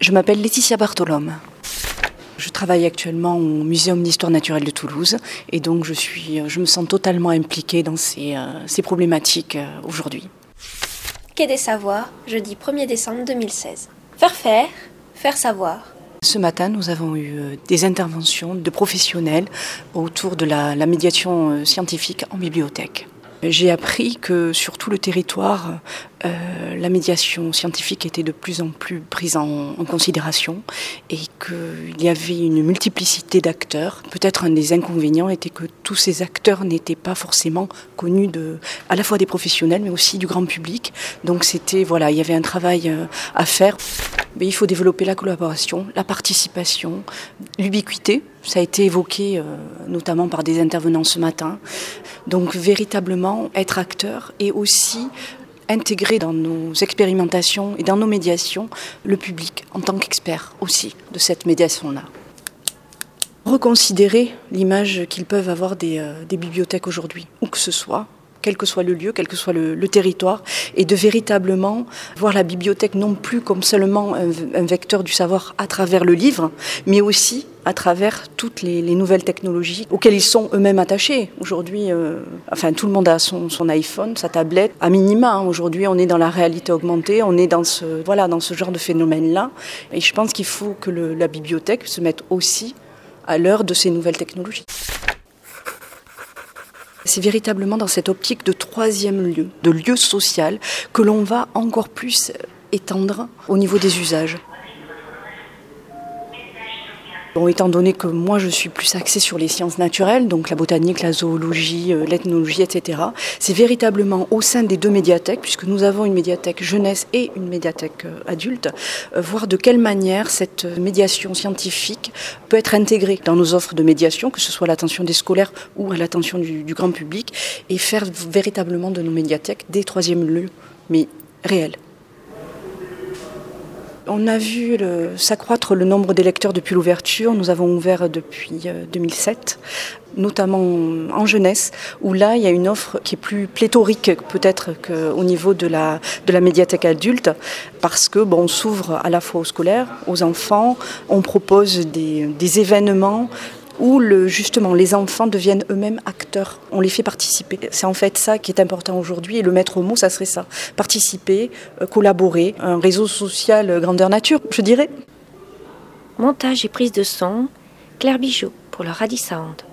Je m'appelle Laetitia Bartolome. Je travaille actuellement au Muséum d'histoire naturelle de Toulouse et donc je, suis, je me sens totalement impliquée dans ces, euh, ces problématiques euh, aujourd'hui. Quai des Savoirs, jeudi 1er décembre 2016. Faire faire, faire savoir. Ce matin, nous avons eu euh, des interventions de professionnels autour de la, la médiation scientifique en bibliothèque. J'ai appris que sur tout le territoire, euh, la médiation scientifique était de plus en plus prise en, considération et qu'il y avait une multiplicité d'acteurs. Peut-être un des inconvénients était que tous ces acteurs n'étaient pas forcément connus de, à la fois des professionnels mais aussi du grand public. Donc c'était voilà, il y avait un travail euh, à faire. Mais il faut développer la collaboration, la participation, l'ubiquité. Ça a été évoqué euh, notamment par des intervenants ce matin. Donc véritablement être acteur et aussi intégrer dans nos expérimentations et dans nos médiations le public en tant qu'expert aussi de cette médiation-là. Reconsidérer l'image qu'ils peuvent avoir des, euh, bibliothèques aujourd'hui, où que ce soit, quel que soit le lieu, quel que soit le, territoire, et de véritablement voir la bibliothèque non plus comme seulement un, vecteur du savoir à travers le livre, mais aussi à travers toutes les, les nouvelles technologies auxquelles ils sont eux-mêmes attachés. Aujourd'hui, euh, enfin, tout le monde a son, iPhone, sa tablette, à minima. Hein. Aujourd'hui, on est dans la réalité augmentée, on est dans ce, voilà, dans ce genre de phénomène-là. Et je pense qu'il faut que la bibliothèque se mette aussi à l'heure de ces nouvelles technologies. C'est véritablement dans cette optique de troisième lieu, de lieu social, que l'on va encore plus étendre au niveau des usages. Bon, étant donné que moi je suis plus axée sur les sciences naturelles, donc la botanique, la zoologie, euh, l'ethnologie, etc., c'est véritablement au sein des deux médiathèques, puisque nous avons une médiathèque jeunesse et une médiathèque euh, adulte, euh, voir de quelle manière cette médiation scientifique peut être intégrée dans nos offres de médiation, que ce soit à l'attention des scolaires ou à l'attention du, du grand public, et faire véritablement de nos médiathèques des troisièmes lieux, mais réels. On a vu s'accroître le nombre d'électeurs depuis l'ouverture. Nous avons ouvert depuis 2007, notamment en jeunesse, où là, il y a une offre qui est plus pléthorique peut-être qu'au niveau de la, médiathèque adulte, parce que bon, on s'ouvre à la fois aux scolaires, aux enfants, on propose des événements où justement les enfants deviennent eux-mêmes acteurs. On les fait participer. C'est en fait ça qui est important aujourd'hui et le maître mot, ça serait ça. Participer, euh, collaborer, un réseau social euh, grandeur nature, je dirais. Montage et prise de son, Claire Bijot pour le Radis Sound.